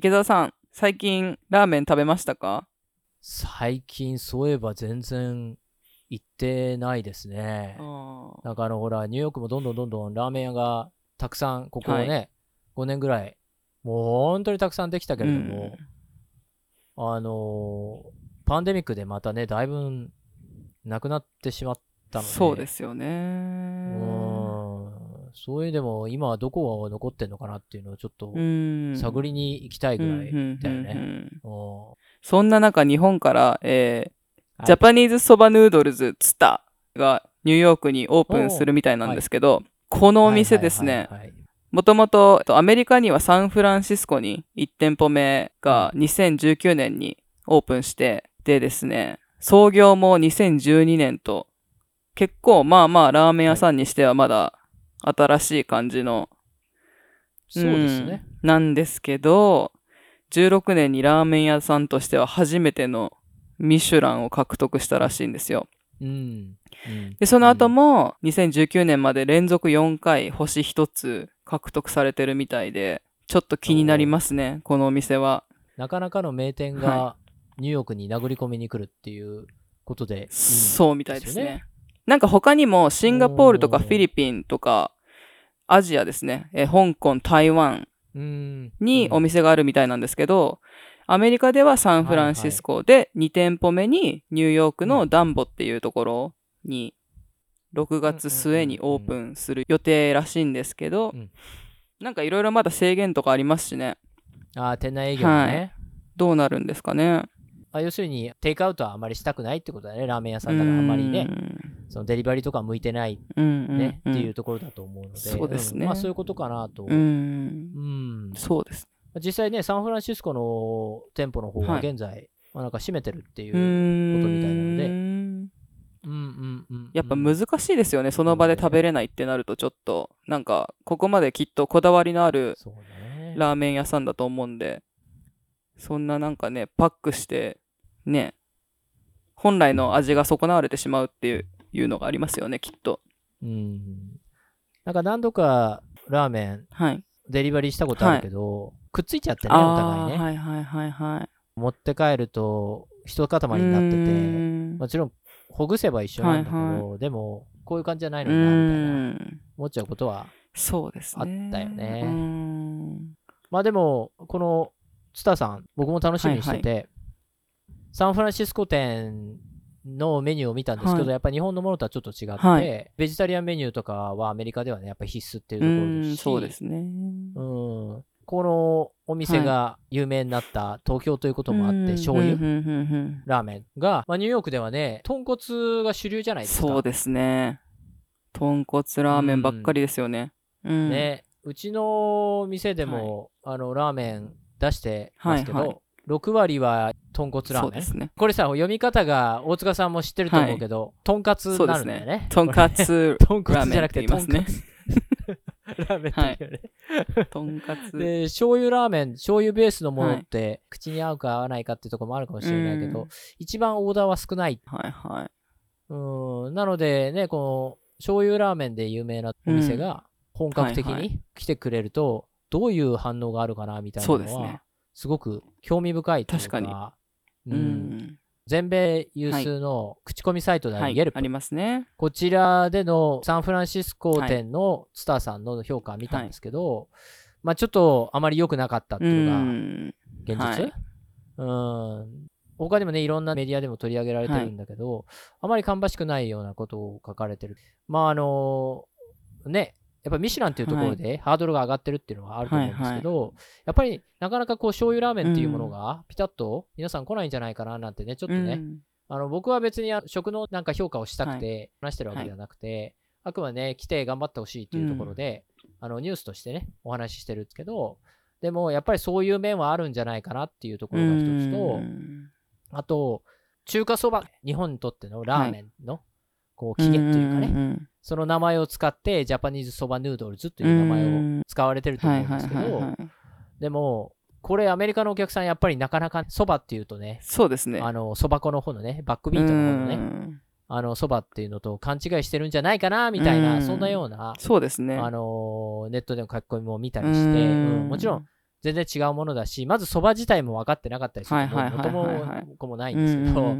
池澤さん、最近ラーメン食べましたか？最近そういえば全然行ってないですね。なんかあのほら、ニューヨークもどんどんどんどんラーメン屋がたくさん、ここね、はい、5年ぐらい、もう本当にたくさんできたけれども、うん、あのー、パンデミックでまたね、だいぶなくなってしまったので。そうですよね。うんそういうでも今はどこが残ってんのかなっていうのをちょっと探りに行きたいぐらいだよね。そんな中日本から、えー、ジャパニーズそばヌードルズツタがニューヨークにオープンするみたいなんですけど、はい、このお店ですね、もともとアメリカにはサンフランシスコに1店舗目が2019年にオープンして、でですね、創業も2012年と、結構まあまあラーメン屋さんにしてはまだ新しい感じの、そうですね、うん、なんですけど、16年にラーメン屋さんとしては初めてのミシュランを獲得したらしいんですよ。うん、でその後も2019年まで連続4回星1つ獲得されてるみたいでちょっと気になりますねこのお店は。なかなかの名店がニューヨークに殴り込みに来るっていうことで、ね、そうみたいですねなんか他にもシンガポールとかフィリピンとかアジアですね、え香港、台湾にお店があるみたいなんですけど、アメリカではサンフランシスコで2店舗目にニューヨークのダンボっていうところに6月末にオープンする予定らしいんですけど、なんかいろいろまだ制限とかありますしね。ああ、店内営業ね、はい、どうなるんですかね。あ要するに、テイクアウトはあまりしたくないってことだね。ラーメン屋さんだからあんまりね、そのデリバリーとか向いてない、ね、っていうところだと思うので、そうですね。まあそういうことかなと。うん。そうです。実際ね、サンフランシスコの店舗の方は現在、はい、まあ、なんか閉めてるっていうことみたいなので、うんうんうん、やっぱ難しいですよね、その場で食べれないってなると、ちょっと、なんか、ここまできっとこだわりのあるラーメン屋さんだと思うんで、そんななんかね、パックして、ね、本来の味が損なわれてしまうっていういうのがありますよね、きっと。うん。なんか何度かラーメン、はい、デリバリーしたことあるけど、はい、くっついちゃってね、お互いね。はいはいはいはい。持って帰ると、一塊になってて、もちろんほぐせば一緒なんだけど、はいはい、でも、こういう感じじゃないのにな、みたいな、思っちゃうことは、そうですあったよね。まあでも、このツタさん、僕も楽しみにしてて、はいはい、サンフランシスコ店のメニューを見たんですけど、はい、やっぱり日本のものとはちょっと違って、はい、ベジタリアンメニューとかはアメリカではね、やっぱり必須っていうところですし、そうですね。うん。このお店が有名になった東京ということもあって、はい、醤油ラーメンが、まあ、ニューヨークではね、豚骨が主流じゃないですか。そうですね。豚骨ラーメンばっかりですよね。うん、ね。うちの店でも、あの、ラーメン出してますけど、はいはい6割は豚骨ラーメン？ね。これさ、読み方が大塚さんも知ってると思うけど、はい、とんかつになるんだよね。とんかつ豚骨じゃなくて、とんかつ。ラーメンっていうね。とんかつ。で、醤油ラーメン、醤油ベースのものって、口に合うか合わないかっていうところもあるかもしれないけど、一番オーダーは少ない。はいはい。うん、なのでね、この、醤油ラーメンで有名なお店が、本格的に来てくれると、どういう反応があるかな、みたいなのは、そうですごく興味深いというか、確かに。うん。全米有数の口コミサイトであるゲルプ、はい、ありますね。こちらでのサンフランシスコ店のスターさんの評価を見たんですけど、はい、まあちょっとあまり良くなかったっていうのが現実、うん、他にもね、いろんなメディアでも取り上げられてるんだけど、はい、あまり芳しくないようなことを書かれてる。まああのね、やっぱミシュランっていうところでハードルが上がってるっていうのはあると思うんですけど、やっぱりなかなかこう醤油ラーメンっていうものがピタッと皆さん来ないんじゃないかななんてね、ちょっとね、うん、あの僕は別に食のなんか評価をしたくて話してるわけではなくて、はい、あくまでね、来て頑張ってほしいっていうところで、うん、あのニュースとしてね、お話ししてるんですけど、でもやっぱりそういう面はあるんじゃないかなっていうところが一つと、うん、あと、中華そば、日本にとってのラーメンの、こう起源というかね、その名前を使ってジャパニーズそばヌードルズという名前を使われてると思うんですけど、でも、これアメリカのお客さんやっぱりなかなかそばっていうとね、そうですね。あの、そば粉の方のね、バックビートの方のね、あの、そばっていうのと勘違いしてるんじゃないかな、みたいな、そんなような、そうですね。あの、ネットでの書き込みも見たりして、うん、もちろん、全然違うものだし、まずそば自体も分かってなかったりするの元も子もないんですけど、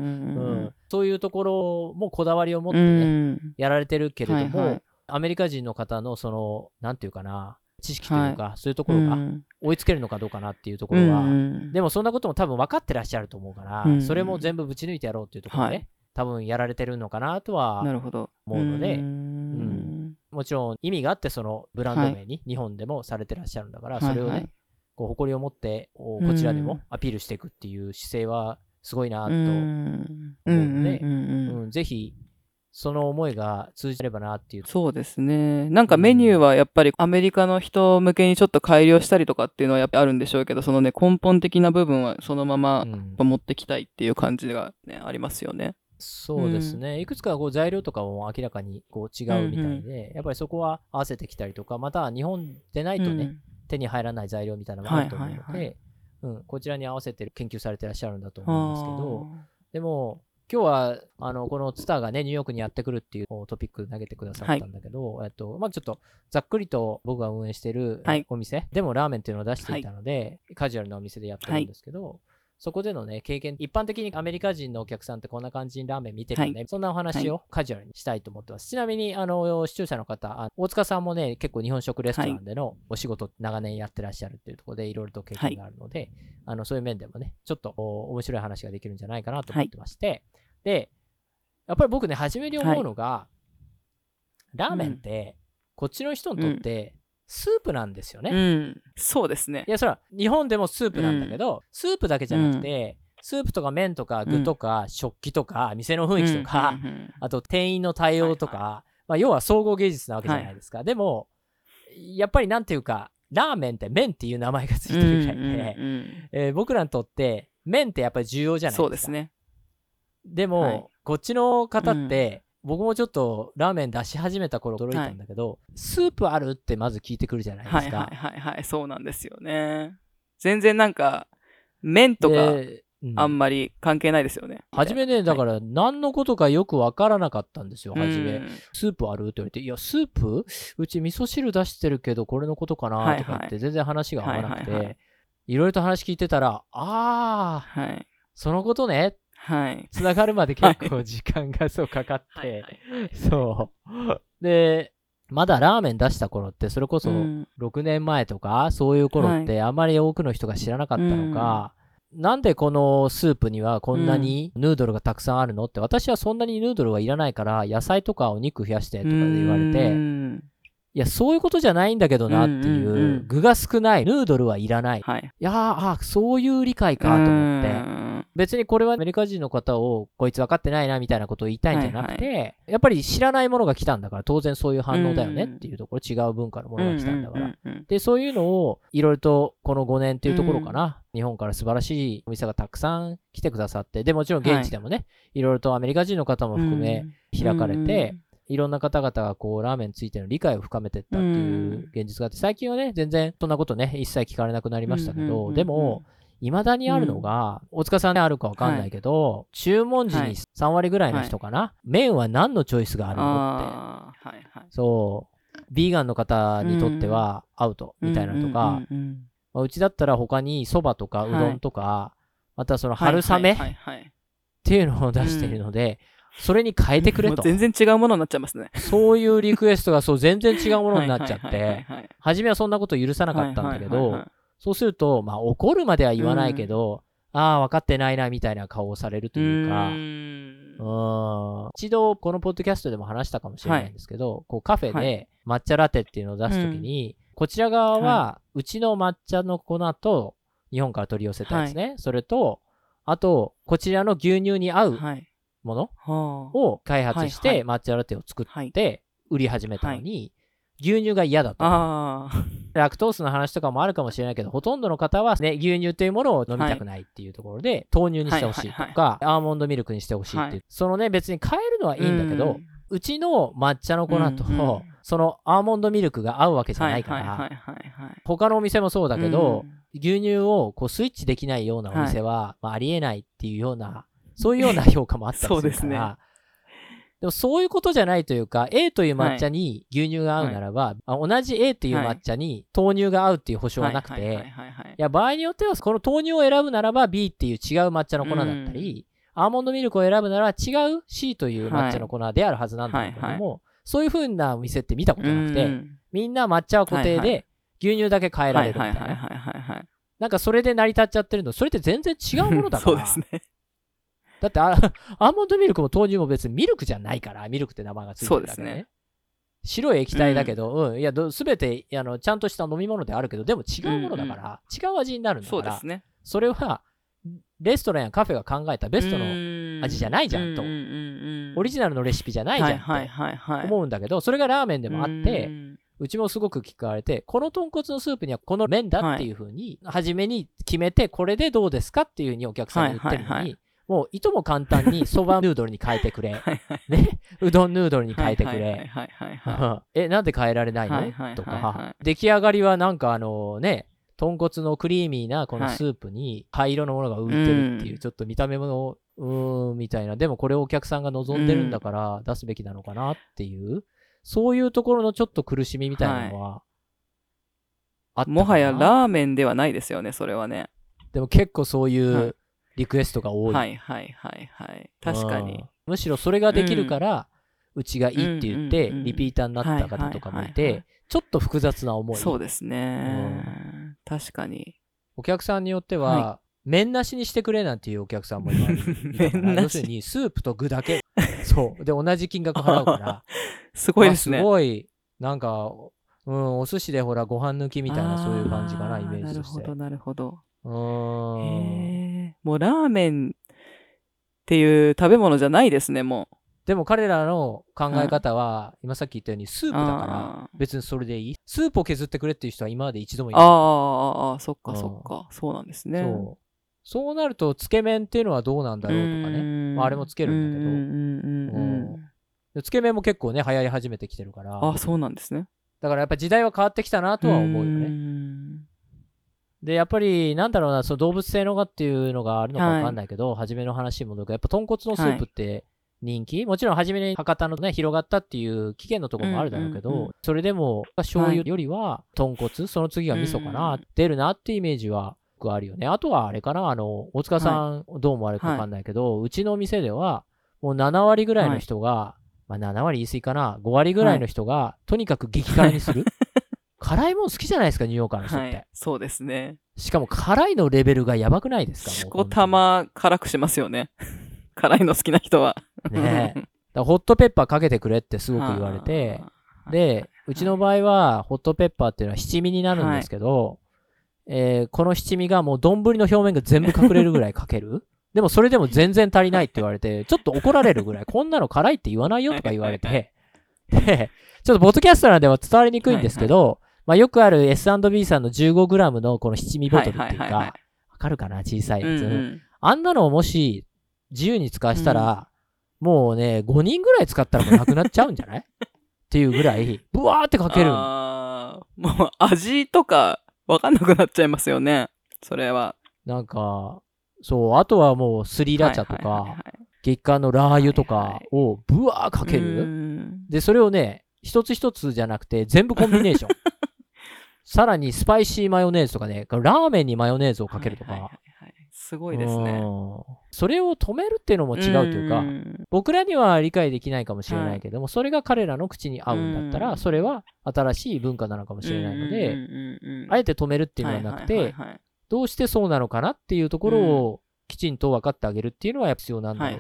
そういうところもこだわりを持ってね、やられてるけれども、はいはい、アメリカ人の方のその、なんていうかな、知識というか、はい、そういうところが追いつけるのかどうかなっていうところは、でもそんなことも多分分かってらっしゃると思うから、それも全部ぶち抜いてやろうっていうところで、はい、多分やられてるのかなとは思うので、うん、もちろん意味があってそのブランド名に日本でもされてらっしゃるんだから、それをね、こう誇りを持ってこちらでもアピールしていくっていう姿勢はすごいなと思うので、うん、ぜひその思いが通じればなっていう。そうですね。なんかメニューはやっぱりアメリカの人向けにちょっと改良したりとかっていうのはやっぱあるんでしょうけど、そのね、根本的な部分はそのまま持ってきたいっていう感じがね、ありますよね。そうですね。うん、いくつかこう材料とかも明らかにこう違うみたいで、うんうん、やっぱりそこは合わせてきたりとか、または日本でないとね、うん、手に入らない材料みたいなのもあると思うので、はいはいはい、うん、こちらに合わせて研究されてらっしゃるんだと思うんですけど、でも、今日は、あの、このツターがね、ニューヨークにやってくるっていうトピック投げてくださったんだけど、はい、えっと、まあちょっと、ざっくりと僕が運営してい。るお店、はい、でもラーメンっていうのを出していたので、はい、カジュアルなお店でやってるんですけど、そこでのね、経験、一般的にアメリカ人のお客さんってこんな感じにラーメン見てるよね、はい、そんなお話をカジュアルにしたいと思ってます。はい、ちなみに、あの、視聴者の方、大塚さんもね、結構日本食レストランでのお仕事、長年やってらっしゃるっていうところで、いろいろと経験があるので、はい、あの、そういう面でもね、ちょっと面白い話ができるんじゃないかなと思ってまして、で、やっぱり僕ね、初めに思うのが、ラーメンって、こっちの人にとって、スープなんですよね。うん、そうですね。いや、それは日本でもスープなんだけど、うん、スープだけじゃなくて、うん、スープとか麺とか具とか、食器とか、店の雰囲気とか、あと店員の対応とか、はいはい、まあ、要は総合芸術なわけじゃないですか。はい、でも、やっぱりなんていうか、ラーメンって麺っていう名前がついてるぐらいで、えー、僕らにとって麺ってやっぱり重要じゃないですか。そうですね。でも、はい、こっちの方って、僕もちょっとラーメン出し始めた頃驚いたんだけど、はい、スープあるってまず聞いてくるじゃないですか。はいはいはいはい、そうなんですよね。全然なんか、麺とか、あんまり関係ないですよね。初めね、だから何のことかよくわからなかったんですよ、初め。スープあるって言われて、いや、スープ？うち味噌汁出してるけど、これのことかな？とかって全然話が合わなくて、いろいろと話聞いてたら、ああ、はい、そのことねはい。つながるまで結構時間がそうかかって、そう。で、まだラーメン出した頃って、それこそ6年前とか、そういう頃ってあまり多くの人が知らなかったのか、なんでこのスープにはこんなにヌードルがたくさんあるのって、私はそんなにヌードルはいらないから、野菜とかお肉増やしてとかで言われて、いや、そういうことじゃないんだけどなっていう、具が少ない、ヌードルはいらない。はい、いやー、あ、そういう理解かと思って。別にこれはアメリカ人の方をこいつ分かってないなみたいなことを言いたいんじゃなくて、はいはい、やっぱり知らないものが来たんだから当然そういう反応だよねっていうところ、違う文化のものが来たんだから。で、そういうのをいろいろとこの5年っていうところかな、日本から素晴らしいお店がたくさん来てくださって、で、もちろん現地でもね、い。ろいろとアメリカ人の方も含め開かれて、いろんな方々がこう、ラーメンについての理解を深めていったっていう現実があって、最近はね、全然そんなことね、一切聞かれなくなりましたけど、でも、未だにあるのが、うん、大塚さんであるかわかんないけど、はい、注文時に3割ぐらいの人かな、はい、麺は何のチョイスがあるの？って。そう。ビーガンの方にとってはアウトみたいなのとか、うちだったら他にそばとかうどんとか、はい、またその春雨っていうのを出しているので、それに変えてくれと。全然違うものになっちゃいますね。そういうリクエストがそう全然違うものになっちゃって、初めはそんなこと許さなかったんだけど、そうすると、まあ怒るまでは言わないけど、うん、ああ、分かってないな、みたいな顔をされるというか、うん。一度このポッドキャストでも話したかもしれないんですけど、はい、こうカフェで抹茶ラテっていうのを出すときに、うん、こちら側は、うちの抹茶の粉と日本から取り寄せたんですね。はい、それと、あと、こちらの牛乳に合うもの？を開発して抹茶ラテを作って売り始めたのに、牛乳が嫌だと。ラクトースの話とかもあるかもしれないけど、ほとんどの方はね、牛乳というものを飲みたくないっていうところで、はい、豆乳にしてほしいとか、アーモンドミルクにしてほしいっていう、はい、そのね、別に変えるのはいいんだけど、うちの抹茶の粉と、そのアーモンドミルクが合うわけじゃないから、他のお店もそうだけど、うん、牛乳をこうスイッチできないようなお店は、まあ、ありえないっていうような、そういうような評価もあったりするから、そうですね。でもそういうことじゃないというか、A という抹茶に牛乳が合うならば、はい、同じ A という抹茶に豆乳が合うっていう保証はなくて、い。や、場合によっては、この豆乳を選ぶならば B っていう違う抹茶の粉だったり、アーモンドミルクを選ぶなら違う C という抹茶の粉であるはずなんだけども、そういう風なお店って見たことなくて、みんな抹茶は固定で、牛乳だけ変えられるみたいな。なんかそれで成り立っちゃってるの、それって全然違うものだから。そうですね。だって アーモンドミルクも豆乳も別にミルクじゃないから、ミルクって名前がついてるだけで、ね。ね。白い液体だけど、うん、うん、いや、すべてあのちゃんとした飲み物であるけど、でも違うものだから、うんうん、違う味になるんだから、そうですね。それは、レストランやカフェが考えたベストの味じゃないじゃんと。オリジナルのレシピじゃないじゃんって思うんだけど、それがラーメンでもあって、うちもすごく聞かれて、この豚骨のスープにはこの麺だっていうふうに、初めに決めて、これでどうですかっていうふうにお客さんに言ってるのに、もういとも簡単にそばヌードルに変えてくれ。ね？うどんヌードルに変えてくれ。え、なんで変えられないの？とか、出来上がりはなんかあのね、豚骨のクリーミーなこのスープに灰色のものが浮いてるっていう、ちょっと見た目も、うーん、みたいな。でもこれをお客さんが望んでるんだから出すべきなのかなっていう、そういうところのちょっと苦しみみたいなのは、あったもはやラーメンではないですよね、それはね。でも結構そういうリクエストが多い。はいはいはいはい。確かに。むしろそれができるから、うちがいいって言って、リピーターになった方とかもいて、ちょっと複雑な思い。そうですね。確かに。お客さんによっては、麺なしにしてくれなんていうお客さんもいます。要するに、スープと具だけ。そう。で、同じ金額払うから。すごいですね。すごい、なんか、うん、お寿司でほら、ご飯抜きみたいな、そういう感じかな、イメージとして。なるほど、なるほど。うん。もうラーメンっていう食べ物じゃないですね、もう。でも彼らの考え方は、今さっき言ったようにスープだから、別にそれでいい？スープを削ってくれっていう人は今まで一度もいない。ああ、そっかそっか。そうなんですね。そう。そうなると、つけ麺っていうのはどうなんだろうとかね。まあ、あれもつけるんだけど。うん。つけ麺も結構ね、流行り始めてきてるから。あ、そうなんですね。だからやっぱ時代は変わってきたなとは思うよね。で、やっぱり、なんだろうな、その動物性のがっていうのがあるのかわかんないけど、はい、初めの話に戻ると、やっぱ豚骨のスープって人気、はい、もちろん初めに博多のね、広がったっていう危険のところもあるだろうけど、うんうんうん、それでも、醤油よりは豚骨、はい、その次が味噌かな、出るなってイメージはあるよね。あとはあれかな、あの、大塚さん、どう思われるかわかんないけど、うちの店では、もう7割ぐらいの人が、まあ7割言い過ぎかな、5割ぐらいの人が、とにかく激辛にする。辛いもん好きじゃないですか、ニューヨーカーの人って。はい、そうですね。しかも辛いのレベルがやばくないですかしこたま辛くしますよね。辛いの好きな人は。ねえ。ホットペッパーかけてくれってすごく言われて、で、うちの場合は、ホットペッパーっていうのは七味になるんですけど、はい、えー、この七味がもう丼の表面が全部隠れるぐらいかける でもそれでも全然足りないって言われて、ちょっと怒られるぐらい、こんなの辛いって言わないよとか言われて、で、ちょっとボトキャストなんでは伝わりにくいんですけど、はいはいまあ、よくある S&B さんの 15g のこの七味ボトルっていうか、わかるかな？小さいやつ、うんうん。あんなのをもし自由に使わせたら、うん、もうね、5人ぐらい使ったらもうなくなっちゃうんじゃない？っていうぐらい、ブワーってかける。あもう味とかわかんなくなっちゃいますよね。それは。なんか、そう、あとはもうスリラ茶とか、月間のラー油とかをブワーかける。で、それをね、一つ一つじゃなくて全部コンビネーション。さらにスパイシーマヨネーズとかね、ラーメンにマヨネーズをかけるとか。はいはいはい、すごいですね。それを止めるっていうのも違うというか、う僕らには理解できないかもしれないけども、はい、それが彼らの口に合うんだったら、それは新しい文化なのかもしれないので、あえて止めるっていうのはなくて、どうしてそうなのかなっていうところをきちんと分かってあげるっていうのは必要なんだ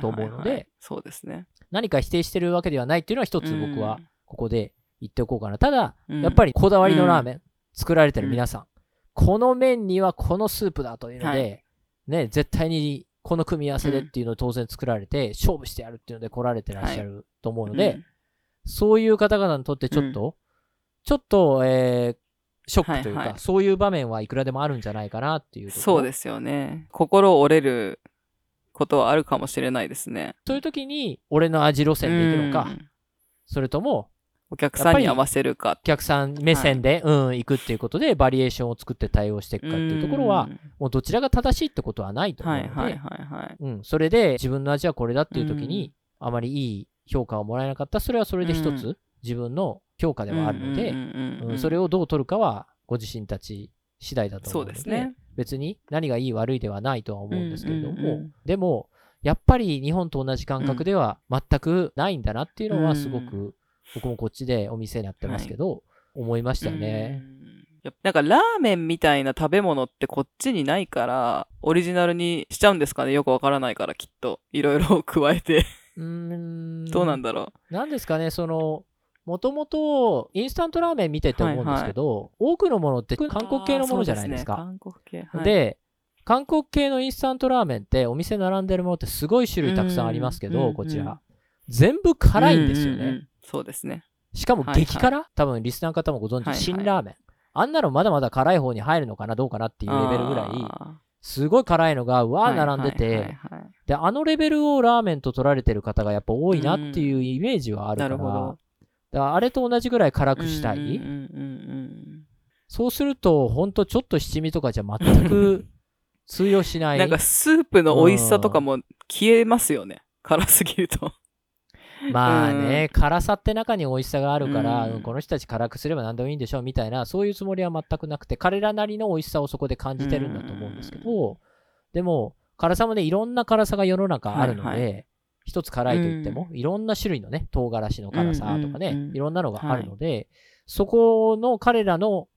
と思うので、そうですね。何か否定してるわけではないっていうのは一つ僕はここで言っておこうかな。ただ、やっぱりこだわりのラーメン、作られてる皆さん、この麺にはこのスープだというので、ね、絶対にこの組み合わせでっていうのを当然作られて、勝負してやるっていうので来られてらっしゃると思うので、そういう方々にとってちょっと、ちょっと、えー、ショックというか、はいはい、そういう場面はいくらでもあるんじゃないかなっていうそうですよね。心折れることはあるかもしれないですね。そういう時に、俺の味路線で行くのか、それとも、お客さんに合わせるか。お客さん目線で、はい、うん、行くっていうことで、バリエーションを作って対応していくかっていうところは、もうどちらが正しいってことはないと思うので、はいはいはいはい。うん、それで自分の味はこれだっていう時に、あまりいい評価をもらえなかった。それはそれで一つ自分の評価ではあるので、それをどう取るかはご自身たち次第だと思うので、そうですね、別に何がいい悪いではないとは思うんですけれども、でも、やっぱり日本と同じ感覚では全くないんだなっていうのはすごく、僕もこっちでお店やってますけど、はい、思いましたね。なんかラーメンみたいな食べ物ってこっちにないから、オリジナルにしちゃうんですかね？よくわからないからきっと。いろいろ加えてうん。どうなんだろう？なんですかね、その、もともとインスタントラーメン見てて思うんですけど、はいはい、多くのものって韓国系のものじゃないですか。で、ね、韓国系、はい、で、韓国系のインスタントラーメンってお店並んでるものってすごい種類たくさんありますけど、こちら。全部辛いんですよね。うんうんうん、そうですね。しかも激辛、はいはい、多分リスナーの方もご存知、辛ラーメン。あんなのまだまだ辛い方に入るのかな？どうかなっていうレベルぐらい、すごい辛いのがわー並んでて、で、あのレベルをラーメンと取られてる方がやっぱ多いなっていうイメージはあるから、だからあれと同じぐらい辛くしたい。そうすると、ほんとちょっと七味とかじゃ全く 通用しない。なんかスープの美味しさとかも消えますよね。辛すぎると。まあね、うん、辛さって中に美味しさがあるから、うん、この人たち辛くすれば何でもいいんでしょうみたいな、そういうつもりは全くなくて、彼らなりの美味しさをそこで感じてるんだと思うんですけど、でも、辛さもね、いろんな辛さが世の中あるので、はいはい、一つ辛いと言っても、いろんな種類のね、唐辛子の辛さとかね、いろんなのがあるので、はい、そこの彼らの、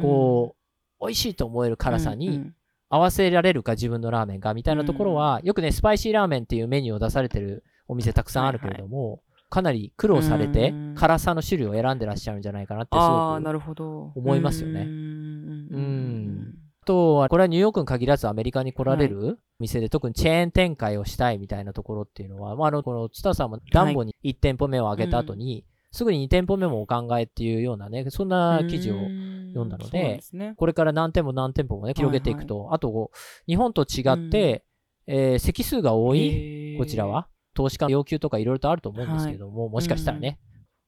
こう、美味しいと思える辛さに、合わせられるか自分のラーメンがみたいなところは、よくね、スパイシーラーメンっていうメニューを出されてるお店たくさんあるけれども、はいはい、かなり苦労されて辛さの種類を選んでらっしゃるんじゃないかなってすごく思いますよね。うん。あとは、これはニューヨークに限らずアメリカに来られる店で、特にチェーン展開をしたいみたいなところっていうのは、まあ、あの、このツタさんもダンボに1店舗目を上げた後に、すぐに2店舗目もお考えっていうようなね、そんな記事を読んだので、でこれから何店舗何店舗もね、広げていくと、はいはい、あと、日本と違って、えー、席数が多い、こちらは。投資家の要求とかいろいろとあると思うんですけども、はい、もしかしたらね、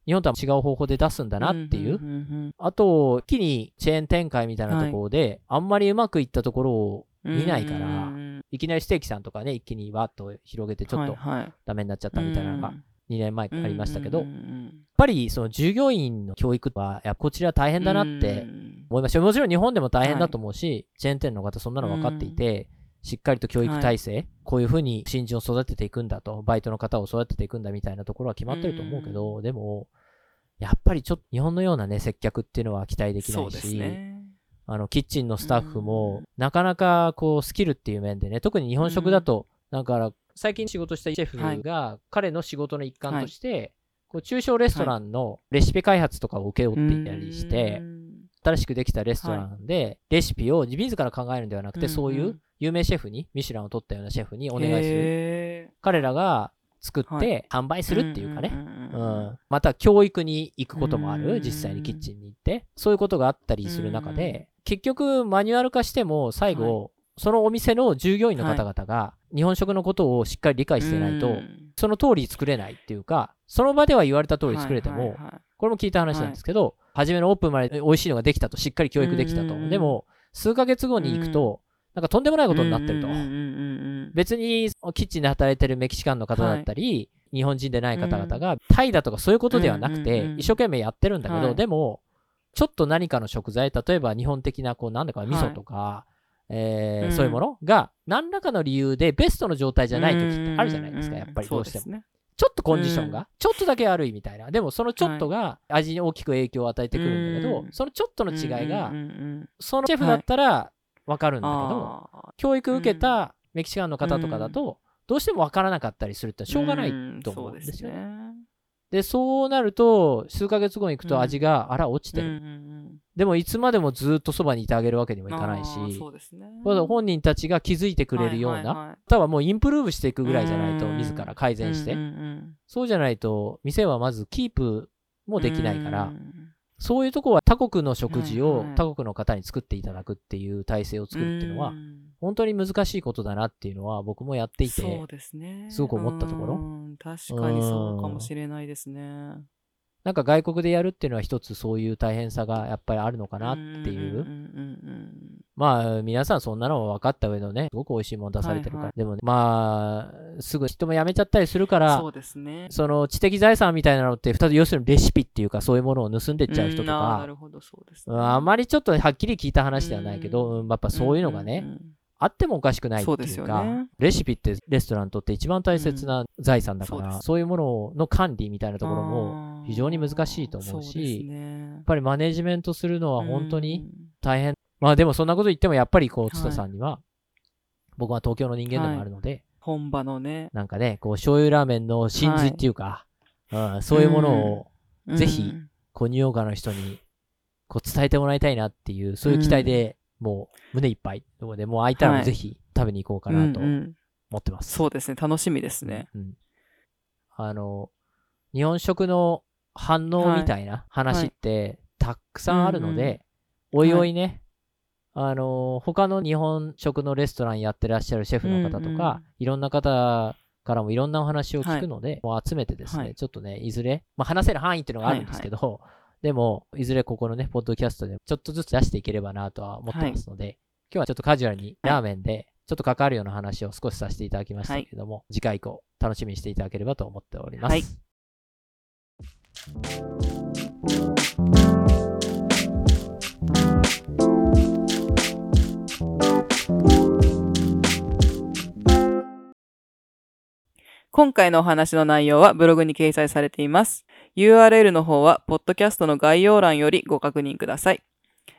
日本とは違う方法で出すんだなっていう。あと、一気にチェーン展開みたいなところで、はい、あんまりうまくいったところを見ないから、いきなりステーキさんとかね、一気にわっと広げてちょっとダメになっちゃったみたいなのが2年前ありましたけど、やっぱりその従業員の教育は、やこちら大変だなって思いました。もちろん日本でも大変だと思うし、はい、チェーン店の方そんなの分かっていて、しっかりと教育体制、はい、こういうふうに新人を育てていくんだと、バイトの方を育てていくんだみたいなところは決まってると思うけど、でも、やっぱりちょっと日本のようなね、接客っていうのは期待できないし、ね、あの、キッチンのスタッフも、なかなかこう、スキルっていう面でね、特に日本食だと、なんか、最近仕事したシェフが、彼の仕事の一環として、こう中小レストランのレシピ開発とかを請け負っていたりして、新しくできたレストランで、レシピを自ら考えるんではなくて、そういう有名シェフに、ミシュランを取ったようなシェフにお願いする。彼らが作って販売するっていうかね。うん。また教育に行くこともある。実際にキッチンに行って。そういうことがあったりする中で、結局マニュアル化しても最後、そのお店の従業員の方々が日本食のことをしっかり理解してないと、その通り作れないっていうか、その場では言われた通り作れても、これも聞いた話なんですけど、初めのオープンまで美味しいのができたと、しっかり教育できたと。でも、数ヶ月後に行くと、なんかとんでもないことになってると。別にキッチンで働いてるメキシカンの方だったり、はい、日本人でない方々がタイだとかそういうことではなくて、一生懸命やってるんだけど、はい、でも、ちょっと何かの食材、例えば日本的な、こう、なんだか味噌とか、はい、えー、そういうものが、何らかの理由でベストの状態じゃない時ってあるじゃないですか、やっぱりどうしても。ちょっとコンディションが、ちょっとだけ悪いみたいな。でもそのちょっとが味に大きく影響を与えてくるんだけど、そのちょっとの違いが、そのシェフだったらわかるんだけど、教育受けたメキシカンの方とかだと、どうしてもわからなかったりするってしょうがないと思うんですよ。で、そうなると、数ヶ月後に行くと味が、あら、落ちてる。でも、いつまでもずっとそばにいてあげるわけにもいかないし、そうですね、本人たちが気づいてくれるような、多分もうインプルーブしていくぐらいじゃないと、自ら改善して、そうじゃないと、店はまずキープもできないから、そういうとこは他国の食事を他国の方に作っていただくっていう体制を作るっていうのは、本当に難しいことだなっていうのは僕もやっていて。すごく思ったところ。確かにそうかもしれないですね。なんか外国でやるっていうのは一つそういう大変さがやっぱりあるのかなっていう。まあ、皆さんそんなの分かった上のね、すごく美味しいもの出されてるから。はいはい、でも、ね、まあ、すぐ人も辞めちゃったりするから、そうですね。その知的財産みたいなのって、二つ、要するにレシピっていうか、そういうものを盗んでっちゃう人とか、なるほど、そうです、ね、あまりちょっとはっきり聞いた話ではないけど、やっぱそういうのがね、あってもおかしくないっていうか、ね、レシピってレストランにとって一番大切な財産だから、うん、そういうものの管理みたいなところも非常に難しいと思うし、ね、やっぱりマネジメントするのは本当に大変。まあでもそんなこと言ってもやっぱりこう、津田さんには、はい、僕は東京の人間でもあるので、はい、本場のね。なんかね、こう醤油ラーメンの真髄っていうか、はい、うん、そういうものをぜひ、こうニューヨーカーの人にこう伝えてもらいたいなっていう、そういう期待でもう胸いっぱいので、もう空いたらぜひ食べに行こうかなと思ってます。そうですね。楽しみですね。うん、あの、日本食の反応みたいな話ってたくさんあるので、おいおいね、あの、他の日本食のレストランやってらっしゃるシェフの方とか、いろんな方からもいろんなお話を聞くので、もう集めてですね、ちょっとね、いずれ、まあ、話せる範囲っていうのがあるんですけど、でも、いずれここのね、ポッドキャストでちょっとずつ出していければなとは思ってますので、はい、今日はちょっとカジュアルにラーメンで、ちょっと関わるような話を少しさせていただきましたけれども、はい、次回以降、楽しみにしていただければと思っております。今回のお話の内容はブログに掲載されています。URL の方は、ポッドキャストの概要欄よりご確認ください。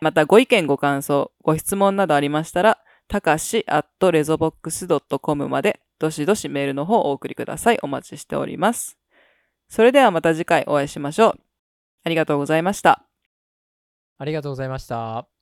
また、ご意見、ご感想、ご質問などありましたら、たかし at resobox.com まで、どしどしメールの方をお送りください。お待ちしております。それではまた次回お会いしましょう。ありがとうございました。ありがとうございました。